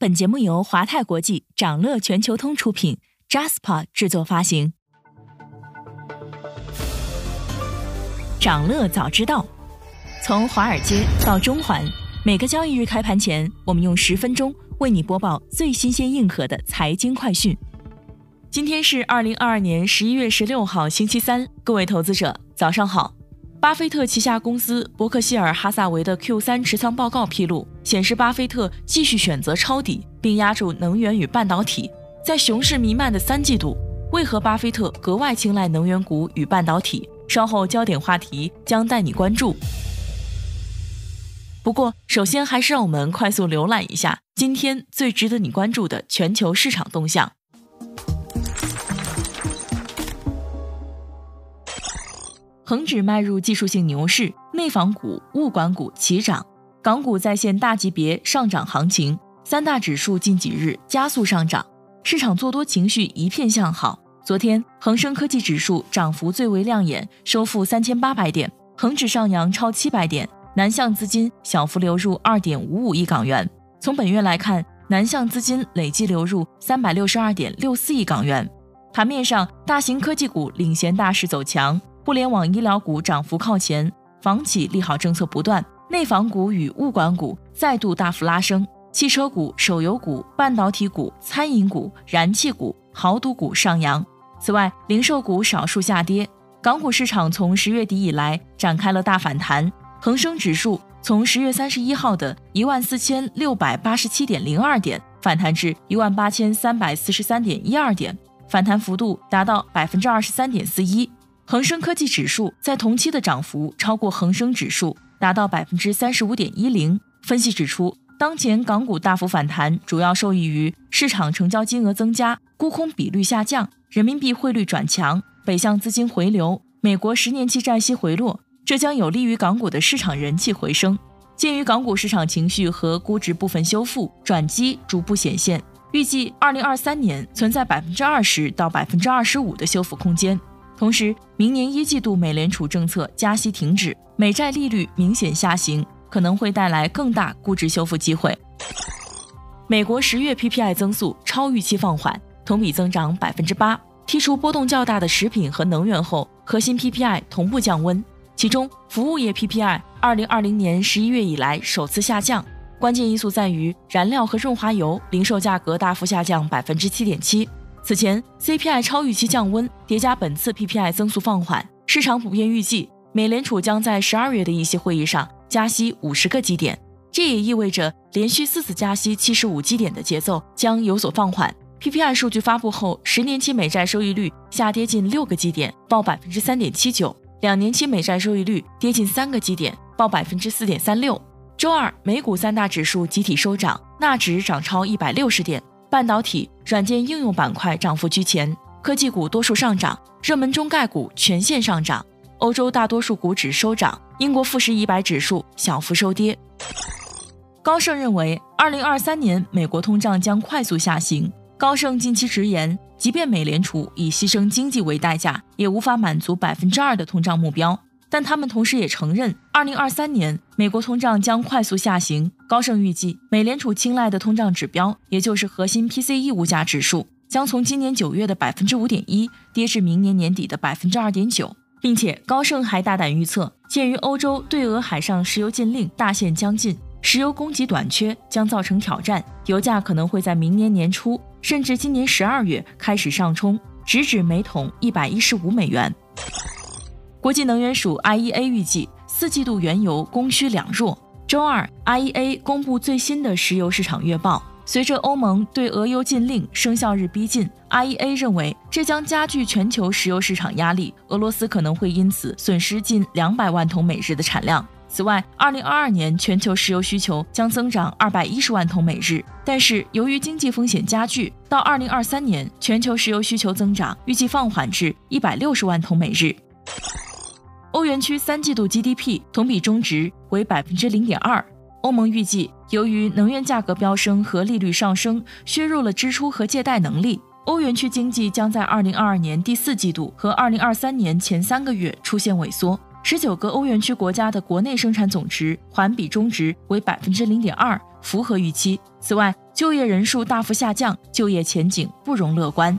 本节目由华泰国际、掌乐全球通出品，Jaspa 制作发行。掌乐早知道，从华尔街到中环，每个交易日开盘前，我们用十分钟为你播报最新鲜、硬核的财经快讯。今天是二零二二年十一月十六号，星期三，各位投资者早上好。巴菲特旗下公司伯克希尔哈萨维的 Q 三持仓报告披露，显示巴菲特继续选择抄底，并压住能源与半导体。在熊市弥漫的三季度，为何巴菲特格外青睐能源股与半导体？稍后焦点话题将带你关注。不过，首先还是让我们快速浏览一下今天最值得你关注的全球市场动向。恒指迈入技术性牛市，内房股、物管股齐涨，港股再现大级别上涨行情，三大指数近几日加速上涨，市场做多情绪一片向好。昨天，恒生科技指数涨幅最为亮眼，收复三千八百点，恒指上扬超七百点，南向资金小幅流入二点五五亿港元。从本月来看，南向资金累计流入三百六十二点六四亿港元。盘面上，大型科技股领衔大势走强。互联网医疗股涨幅靠前，房企利好政策不断，内房股与物管股再度大幅拉升，汽车股、手游股、半导体股、餐饮股、燃气股、豪赌股上扬。此外，零售股少数下跌。港股市场从十月底以来展开了大反弹，恒生指数从十月三十一号的一万四千六百八十七点零二点反弹至一万八千三百四十三点一二点，反弹幅度达到百分之二十三点四一。恒生科技指数在同期的涨幅超过恒生指数，达到百分之三十五点一零。分析指出，当前港股大幅反弹，主要受益于市场成交金额增加、沽空比率下降、人民币汇率转强、北向资金回流、美国十年期债息回落，这将有利于港股的市场人气回升。鉴于港股市场情绪和估值部分修复转机逐步显现，预计二零二三年存在百分之二十到百分之二十五的修复空间。同时，明年一季度美联储政策加息停止，美债利率明显下行，可能会带来更大估值修复机会。美国十月 PPI 增速超预期放缓，同比增长百分之八。剔除波动较大的食品和能源后，核心 PPI 同步降温。其中，服务业 PPI 二零二零年十一月以来首次下降，关键因素在于燃料和润滑油零售价格大幅下降百分之七点七。此前，CPI 超预期降温，叠加本次 PPI 增速放缓，市场普遍预计美联储将在十二月的议息会议上加息五十个基点，这也意味着连续四次加息七十五基点的节奏将有所放缓。PPI 数据发布后，十年期美债收益率下跌近六个基点，报百分之三点七九；两年期美债收益率跌近三个基点，报百分之四点三六。周二，美股三大指数集体收涨，纳指涨超一百六十点。半导体、软件应用板块涨幅居前，科技股多数上涨，热门中概股全线上涨。欧洲大多数股指收涨，英国富时一百指数小幅收跌。高盛认为，二零二三年美国通胀将快速下行。高盛近期直言，即便美联储以牺牲经济为代价，也无法满足百分之二的通胀目标。但他们同时也承认，二零二三年美国通胀将快速下行。高盛预计，美联储青睐的通胀指标，也就是核心 PCE 物价指数，将从今年九月的百分之五点一跌至明年年底的百分之二点九，并且高盛还大胆预测，鉴于欧洲对俄海上石油禁令大限将近，石油供给短缺将造成挑战，油价可能会在明年年初甚至今年十二月开始上冲，直指每桶一百一十五美元。国际能源署 IEA 预计四季度原油供需两弱。周二，IEA 公布最新的石油市场月报。随着欧盟对俄油禁令生效日逼近，IEA 认为这将加剧全球石油市场压力，俄罗斯可能会因此损失近两百万桶每日的产量。此外，二零二二年全球石油需求将增长二百一十万桶每日，但是由于经济风险加剧，到二零二三年全球石油需求增长预计放缓至一百六十万桶每日。欧元区三季度 GDP 同比中值为百分之零点二。欧盟预计，由于能源价格飙升和利率上升，削弱了支出和借贷能力，欧元区经济将在二零二二年第四季度和二零二三年前三个月出现萎缩。十九个欧元区国家的国内生产总值环比中值为百分之零点二，符合预期。此外，就业人数大幅下降，就业前景不容乐观。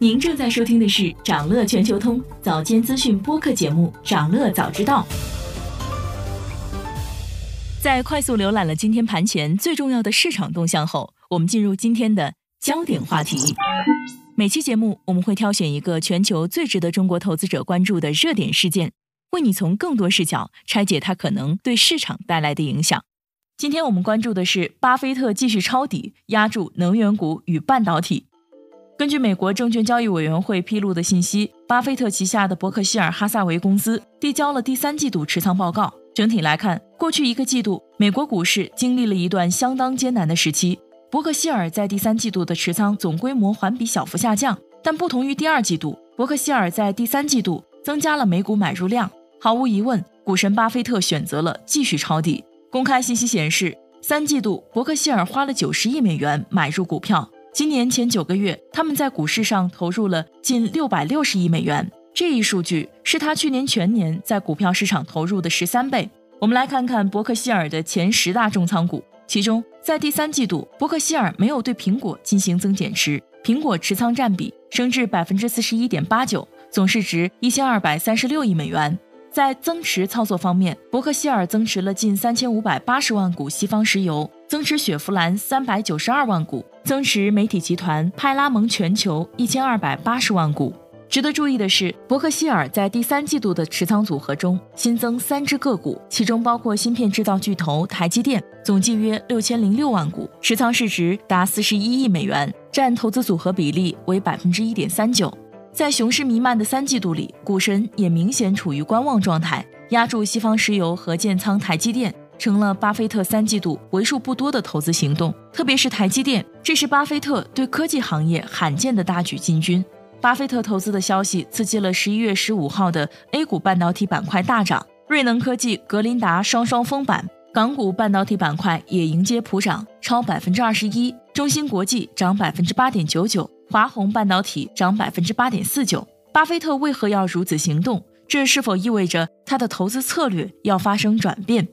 您正在收听的是长乐全球通早间资讯播客节目《长乐早知道》。在快速浏览了今天盘前最重要的市场动向后，我们进入今天的焦点话题。每期节目我们会挑选一个全球最值得中国投资者关注的热点事件，为你从更多视角拆解它可能对市场带来的影响。今天我们关注的是巴菲特继续抄底，压住能源股与半导体。根据美国证券交易委员会披露的信息，巴菲特旗下的伯克希尔哈萨维公司递交了第三季度持仓报告。整体来看，过去一个季度，美国股市经历了一段相当艰难的时期。伯克希尔在第三季度的持仓总规模环比小幅下降，但不同于第二季度，伯克希尔在第三季度增加了美股买入量。毫无疑问，股神巴菲特选择了继续抄底。公开信息显示，三季度伯克希尔花了九十亿美元买入股票。今年前九个月，他们在股市上投入了近六百六十亿美元，这一数据是他去年全年在股票市场投入的十三倍。我们来看看伯克希尔的前十大重仓股，其中在第三季度，伯克希尔没有对苹果进行增减持，苹果持仓占比升至百分之四十一点八九，总市值一千二百三十六亿美元。在增持操作方面，伯克希尔增持了近三千五百八十万股西方石油，增持雪佛兰三百九十二万股。增持媒体集团派拉蒙全球一千二百八十万股。值得注意的是，伯克希尔在第三季度的持仓组合中新增三只个股，其中包括芯片制造巨头台积电，总计约六千零六万股，持仓市值达四十一亿美元，占投资组合比例为百分之一点三九。在熊市弥漫的三季度里，股神也明显处于观望状态，压住西方石油和建仓台积电。成了巴菲特三季度为数不多的投资行动，特别是台积电，这是巴菲特对科技行业罕见的大举进军。巴菲特投资的消息刺激了十一月十五号的 A 股半导体板块大涨，瑞能科技、格林达双双封板，港股半导体板块也迎接普涨，超百分之二十一。中芯国际涨百分之八点九九，华虹半导体涨百分之八点四九。巴菲特为何要如此行动？这是否意味着他的投资策略要发生转变？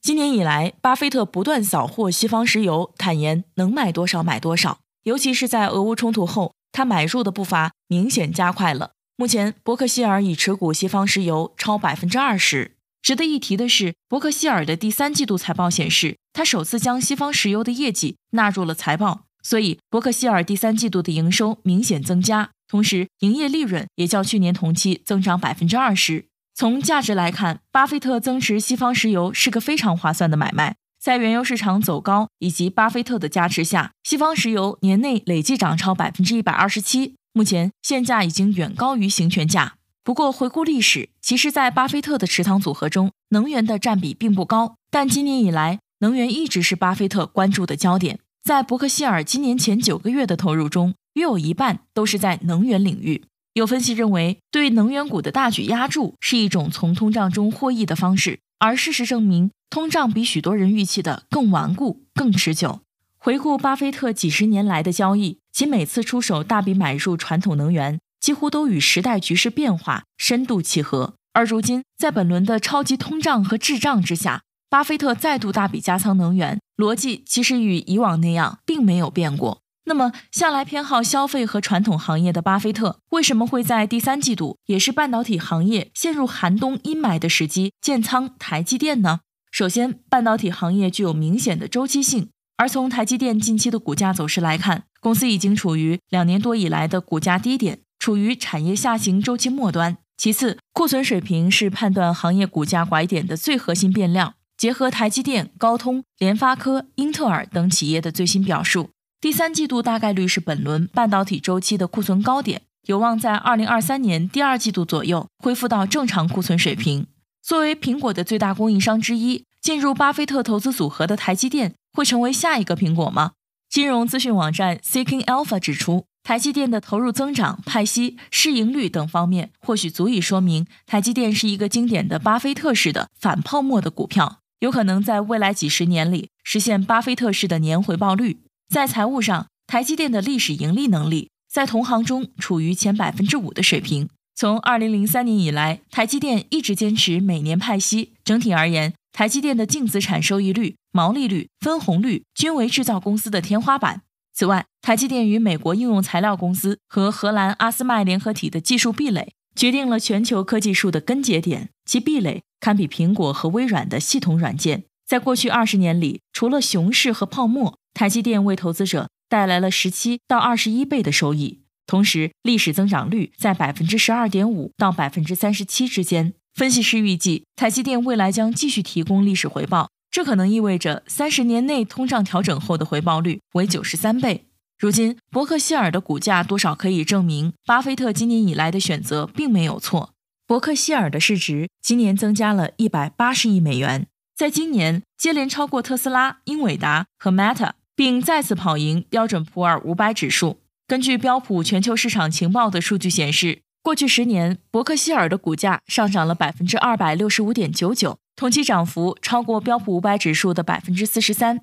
今年以来，巴菲特不断扫货西方石油，坦言能买多少买多少。尤其是在俄乌冲突后，他买入的步伐明显加快了。目前，伯克希尔已持股西方石油超百分之二十。值得一提的是，伯克希尔的第三季度财报显示，他首次将西方石油的业绩纳入了财报，所以伯克希尔第三季度的营收明显增加，同时营业利润也较去年同期增长百分之二十。从价值来看，巴菲特增持西方石油是个非常划算的买卖。在原油市场走高以及巴菲特的加持下，西方石油年内累计涨超百分之一百二十七，目前现价已经远高于行权价。不过回顾历史，其实，在巴菲特的持仓组合中，能源的占比并不高。但今年以来，能源一直是巴菲特关注的焦点。在伯克希尔今年前九个月的投入中，约有一半都是在能源领域。有分析认为，对能源股的大举压注是一种从通胀中获益的方式，而事实证明，通胀比许多人预期的更顽固、更持久。回顾巴菲特几十年来的交易，其每次出手大笔买入传统能源，几乎都与时代局势变化深度契合。而如今，在本轮的超级通胀和滞胀之下，巴菲特再度大笔加仓能源，逻辑其实与以往那样，并没有变过。那么，向来偏好消费和传统行业的巴菲特，为什么会在第三季度，也是半导体行业陷入寒冬阴霾的时机，建仓台积电呢？首先，半导体行业具有明显的周期性，而从台积电近期的股价走势来看，公司已经处于两年多以来的股价低点，处于产业下行周期末端。其次，库存水平是判断行业股价拐点的最核心变量。结合台积电、高通、联发科、英特尔等企业的最新表述。第三季度大概率是本轮半导体周期的库存高点，有望在二零二三年第二季度左右恢复到正常库存水平。作为苹果的最大供应商之一，进入巴菲特投资组合的台积电会成为下一个苹果吗？金融资讯网站 Seeking Alpha 指出，台积电的投入增长、派息、市盈率等方面，或许足以说明台积电是一个经典的巴菲特式的反泡沫的股票，有可能在未来几十年里实现巴菲特式的年回报率。在财务上，台积电的历史盈利能力在同行中处于前百分之五的水平。从二零零三年以来，台积电一直坚持每年派息。整体而言，台积电的净资产收益率、毛利率、分红率均为制造公司的天花板。此外，台积电与美国应用材料公司和荷兰阿斯麦联合体的技术壁垒，决定了全球科技树的根节点。其壁垒堪比苹果和微软的系统软件。在过去二十年里，除了熊市和泡沫，台积电为投资者带来了十七到二十一倍的收益。同时，历史增长率在百分之十二点五到百分之三十七之间。分析师预计，台积电未来将继续提供历史回报，这可能意味着三十年内通胀调整后的回报率为九十三倍。如今，伯克希尔的股价多少可以证明，巴菲特今年以来的选择并没有错。伯克希尔的市值今年增加了一百八十亿美元，在今年接连超过特斯拉、英伟达和 Meta，并再次跑赢标准普尔五百指数。根据标普全球市场情报的数据显示，过去十年，伯克希尔的股价上涨了百分之二百六十五点九九，同期涨幅超过标普五百指数的百分之四十三。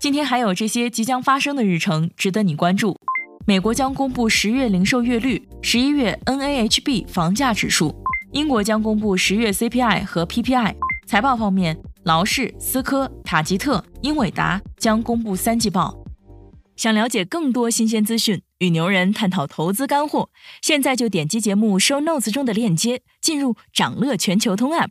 今天还有这些即将发生的日程值得你关注：美国将公布十月零售月率、十一月 NAHB 房价指数；英国将公布十月 CPI 和 PPI。财报方面。劳氏、思科、塔吉特、英伟达将公布三季报。想了解更多新鲜资讯，与牛人探讨投资干货，现在就点击节目 show notes 中的链接，进入掌乐全球通 app。